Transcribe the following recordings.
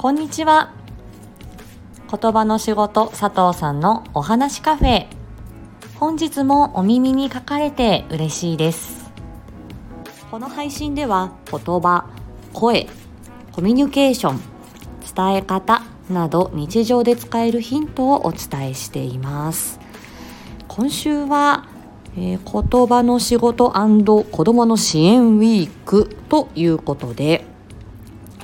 こんにちは。言葉の仕事佐藤さんのお話カフェ。本日もお耳に書かれて嬉しいです。この配信では言葉声コミュニケーション伝え方など日常で使えるヒントをお伝えしています。今週は、えー、言葉の仕事子どもの支援ウィークということで、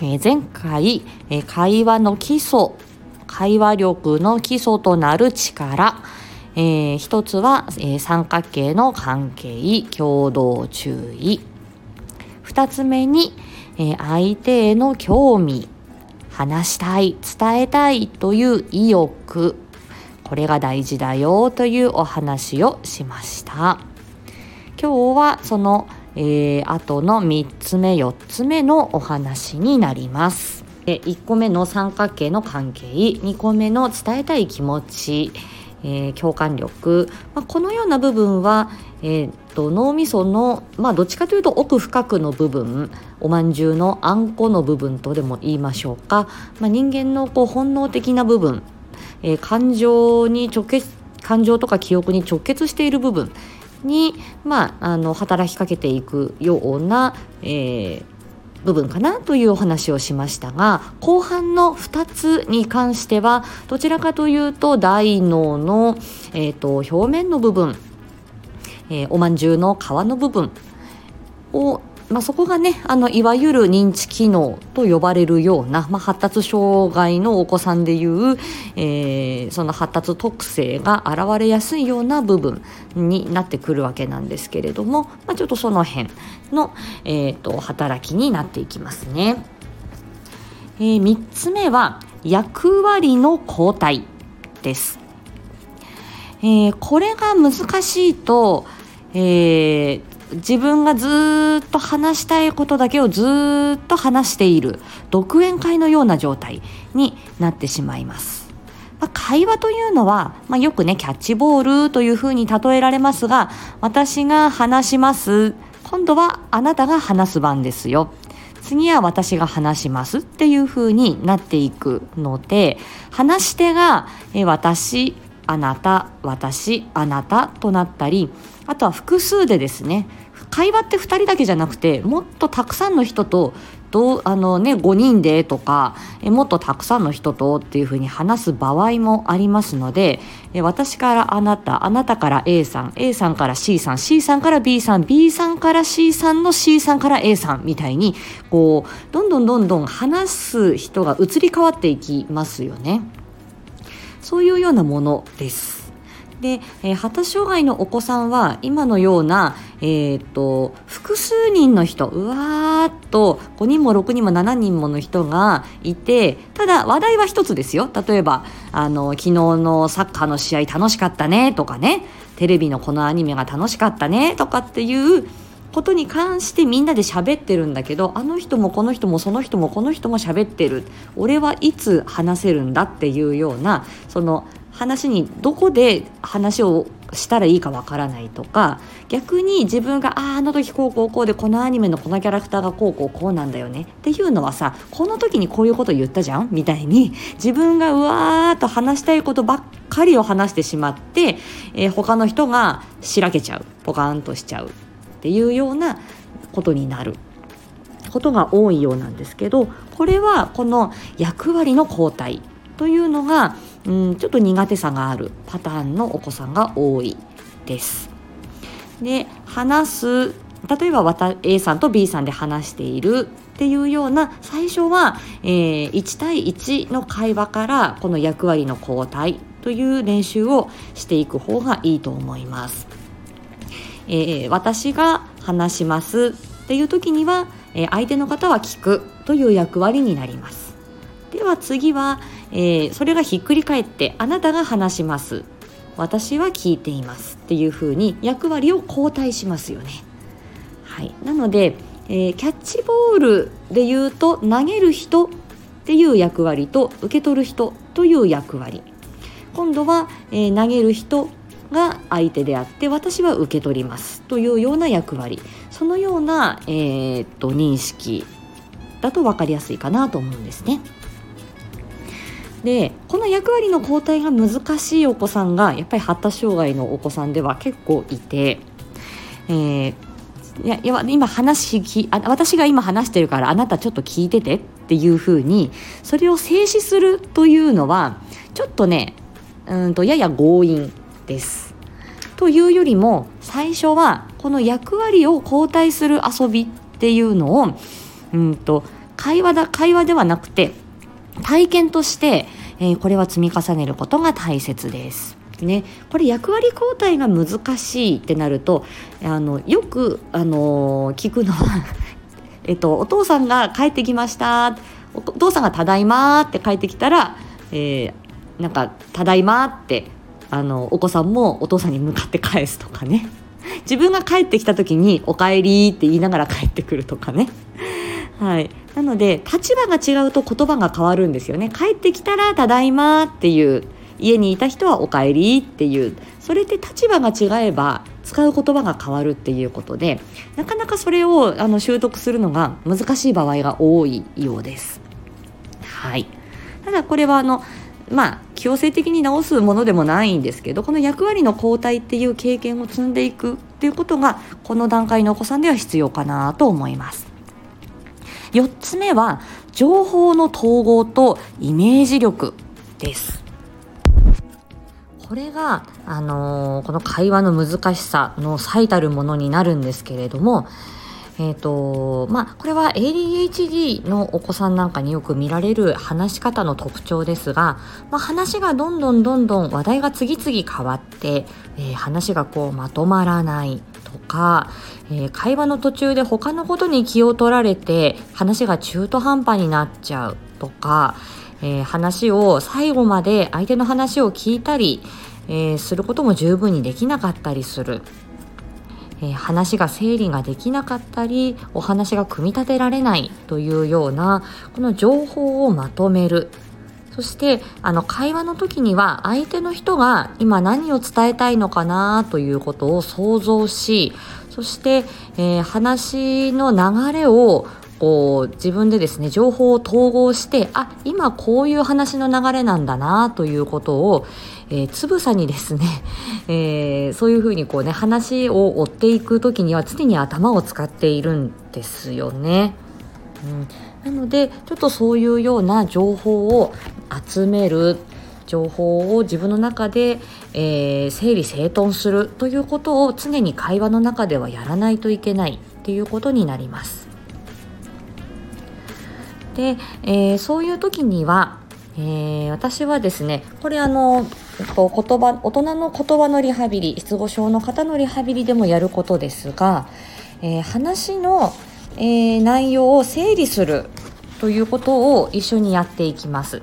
え、前回、え、会話の基礎会話力の基礎となる力、えー、一つは、え、三角形の関係共同注意。二つ目に、え、相手への興味話したい伝えたいという意欲。これが大事だよというお話をしました。今日はその、えー、後の3つ目4つ目のお話になります。1個目の三角形の関係。2個目の伝えたい気持ち、えー、共感力、まあ、このような部分は、えーと、脳みその、まあ、どっちかというと奥深くの部分。おまんじゅうのあんこの部分とでも言いましょうか、まあ、人間のこう本能的な部分、えー、感情に直結感情とか記憶に直結している部分。に、まあ、あの働きかけていくような、えー、部分かなというお話をしましたが後半の2つに関してはどちらかというと大脳の、えーと、表面の部分、えー、おまんじゅうの皮の部分をまあ、そこがねあのいわゆる認知機能と呼ばれるような、まあ、発達障害のお子さんでいう、えー、その発達特性が現れやすいような部分になってくるわけなんですけれども、まあ、ちょっとその辺の、えーと、働きになっていきますね。えー、3つ目は役割の交代です。えー、これが難しいと、えー自分がずっと話したいことだけをずっと話している独演会のような状態になってしまいます。まあ、会話というのは、まあ、よくねキャッチボールというふうに例えられますが私が話します。今度はあなたが話す番ですよ。次は私が話します。っていうふうになっていくので話し手が私あなた私あなたとなったりあとは複数でですね会話って2人だけじゃなくてもっとたくさんの人とどうあの、ね、5人でとかえもっとたくさんの人とっていうふうに話す場合もありますのでえ私からあなたあなたから A さん A さんから C さん C さんから B さん B さんから C さんの C さんから A さんみたいにこうどんどんどんどん話す人が移り変わっていきますよね。そういうようなものです。で、えー、発達障害のお子さんは今のような、えーと、複数人の人うわーっと5人も6人も7人もの人がいてただ話題は一つですよ。例えばあの昨日のサッカーの試合楽しかったねとかね。テレビのこのアニメが楽しかったねとかっていうことに関してみんなで喋ってるんだけどあの人もこの人もその人もこの人も喋ってる。俺はいつ話せるんだっていうようなその話にどこで話をしたらいいかわからないとか逆に自分があああの時こうこうこうでこのアニメのこのキャラクターがこうこうこうなんだよね。っていうのはさこの時にこういうこと言ったじゃん？みたいに自分がうわーっと話したいことばっかりを話してしまって、えー、他の人がしらけちゃうポカーンとしちゃう。っていうようなことになる。ことが多いようなんですけどこれはこの役割の交代というのがうんちょっと苦手さがあるパターンのお子さんが多いです。で話す例えば A さんと B さんで話しているっていうような最初は、えー、1対1の会話からこの役割の交代という練習をしていく方がいいと思います。えー、私が話しますっていう時には、えー、相手の方は聞くという役割になります。では次は、えー、それがひっくり返ってあなたが話します。私は聞いています。っていうふうに役割を交代しますよね。はい、なので、えー、キャッチボールで言うと投げる人っていう役割と受け取る人という役割。今度は、えー、投げる人が相手であって私は受け取りますというような役割。そのような、えー、っと認識だと分かりやすいかなと思うんですね。でこの役割の交代が難しいお子さんがやっぱり発達障害のお子さんでは結構いて、えー、いやいや今話きあ私が今話してるからあなたちょっと聞いててっていうふうにそれを静止するというのはちょっとねうんとやや強引です。というよりも最初はこの役割を交代する遊びっていうのをうんと会話だ会話ではなくて体験として、えー、これは積み重ねることが大切です。ね、これ役割交代が難しいってなるとあのよく、あの、聞くのは えっと、お父さんが帰ってきましたお父さんが「ただいま」って帰ってきたら、えー、なんか「ただいま」ってあのお子さんもお父さんに向かって返すとかね自分が帰ってきた時に「おかえり」って言いながら帰ってくるとかね。はい、なので立場が違うと言葉が変わるんですよね。帰ってきたら「ただいま」っていう家にいた人は「おかえり」っていうそれって立場が違えば使う言葉が変わるっていうことでなかなかそれをあの習得するのが難しい場合が多いようです。はい、ただこれはあのまあ強制的に直すものでもないんですけどこの役割の交代っていう経験を積んでいくっていうことがこの段階のお子さんでは必要かなと思います。4つ目は情報の統合とイメージ力です。これが、あのー、この会話の難しさの最たるものになるんですけれども、えーとまあ、これは ADHD のお子さんなんかによく見られる話し方の特徴ですが、まあ、話がどんどんどんどん話題が次々変わって、えー、話がこうまとまらないとか、えー、会話の途中で他のことに気を取られて話が中途半端になっちゃうとか、えー、話を最後まで相手の話を聞いたり、えー、することも十分にできなかったりする、え、話が整理ができなかったりお話が組み立てられないというようなこの情報をまとめる。そしてあの会話の時には相手の人が今何を伝えたいのかなということを想像しそして、えー、話の流れをこう自分でですね情報を統合してあ今こういう話の流れなんだなということを、えー、つぶさにですね、えー、そういうふうにこうね話を追っていく時には常に頭を使っているんですよね。うん、なのでちょっとそういうような情報を集める情報を自分の中で、えー、整理整頓するということを常に会話の中ではやらないといけないっていうことになります。で、えー、そういう時には、えー、私はですねこれあの言葉大人の言葉のリハビリ失語症の方のリハビリでもやることですが、え、話の、えー、内容を整理するということを一緒にやっていきます。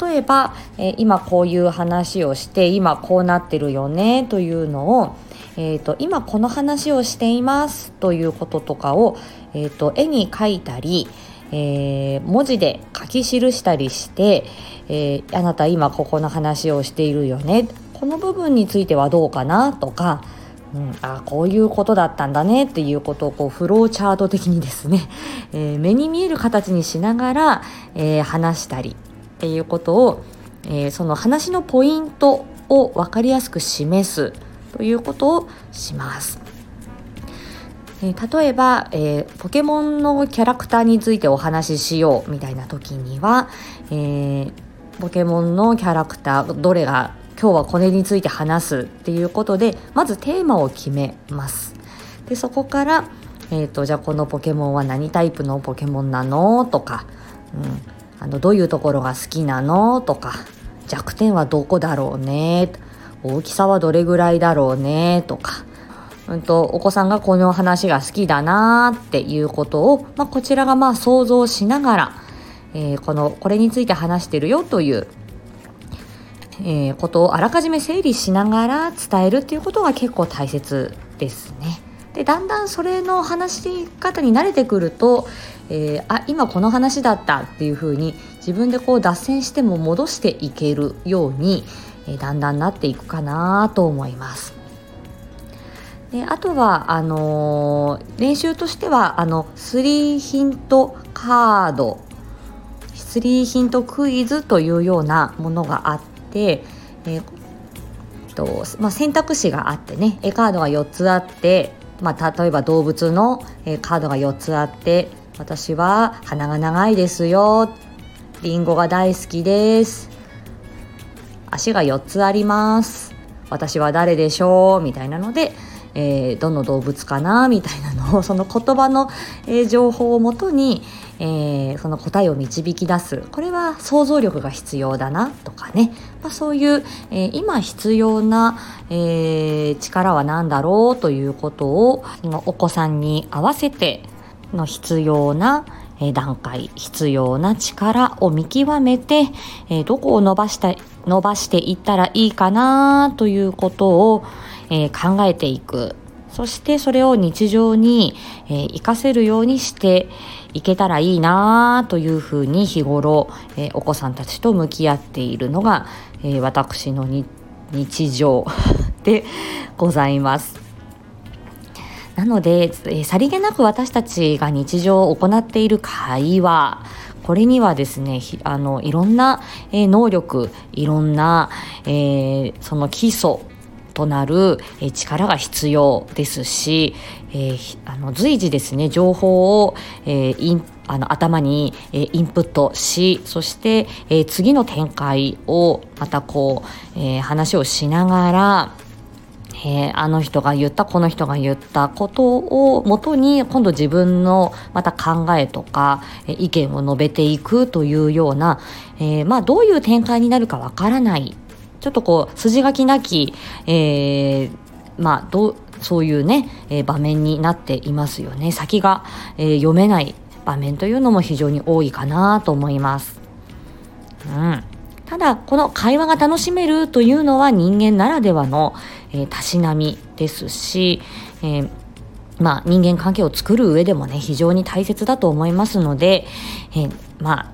例えば、えー、今こういう話をして今こうなってるよねというのを、えーと、今この話をしていますということとかを、えーと絵に描いたり、えー、文字で書き記したりして、えー、あなた今ここの話をしているよねこの部分についてはどうかなとか、うん、あこういうことだったんだねっていうことをこうフローチャート的にですね、えー、目に見える形にしながら、え話したりっていうことを、えその話のポイントを分かりやすく示すということをします。え、例えば、え、ポケモンのキャラクターについてお話ししようみたいな時には、え、ポケモンのキャラクターどれが今日はこれについて話すっていうことでまずテーマを決めます。でそこから、えーと、じゃあこのポケモンは何タイプのポケモンなの？とか、うん、あのどういうところが好きなの？とか弱点はどこだろうね？大きさはどれぐらいだろうね？とか。うんと、お子さんがこの話が好きだなっていうことを、まあ、こちらがまあ想像しながら、えー、このこれについて話してるよという、えー、ことをあらかじめ整理しながら伝えるっていうことが結構大切ですね。でだんだんそれの話し方に慣れてくると、えー、あ今この話だったっていうふうに自分でこう脱線しても戻していけるように、えー、だんだんなっていくかなと思います。であとはあのー、練習としてはあの3ヒントカードスリーヒントクイズというようなものがあってで、えーとまあ、選択肢があってね絵カードが4つあって、まあ、例えば動物の、えカードが4つあって私は鼻が長いですよりんごが大好きです足が4つあります私は誰でしょうみたいなので、えー、どの動物かなみたいなのをその言葉の、えー、情報をもとに、えー、その答えを導き出す。これは想像力が必要だなとかね、まあ、そういう、えー、今必要な、え、力は何だろうということをお子さんに合わせての必要な段階必要な力を見極めて、えどこを伸ばした伸ばしていったらいいかなということを、え考えていくそしてそれを日常に、えー、活かせるようにしていけたらいいなというふうに日頃、えー、お子さんたちと向き合っているのが、えー、私の日常で ございます。なので、えさりげなく私たちが日常を行っている会話これにはですねあのいろんな、え能力いろんな、えその基礎となる力が必要ですし、えー、あの随時ですね情報を、えー、インあの頭に、え、インプットしそして、え、次の展開をまたこう、え、話をしながらえー、あの人が言ったこの人が言ったことをもとに今度自分のまた考えとか、え、意見を述べていくというような、えー、まあ、どういう展開になるかわからないちょっとこう筋書きなき、えー、まあどそういうね、えー、場面になっていますよね。先が、えー、読めない場面というのも非常に多いかなと思います。うん。ただこの会話が楽しめるというのは人間ならではの、えー、たしなみですし、えー、まあ、人間関係を作る上でもね非常に大切だと思いますので、えー、まあ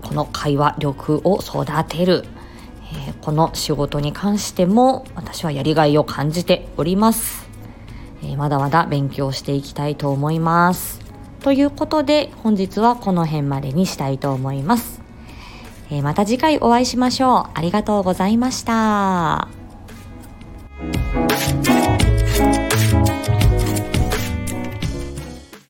この会話力を育てる。えー、この仕事に関しても私はやりがいを感じております、えー、まだまだ勉強していきたいと思います。ということで本日はこの辺までにしたいと思います、えー、また次回お会いしましょう。ありがとうございました。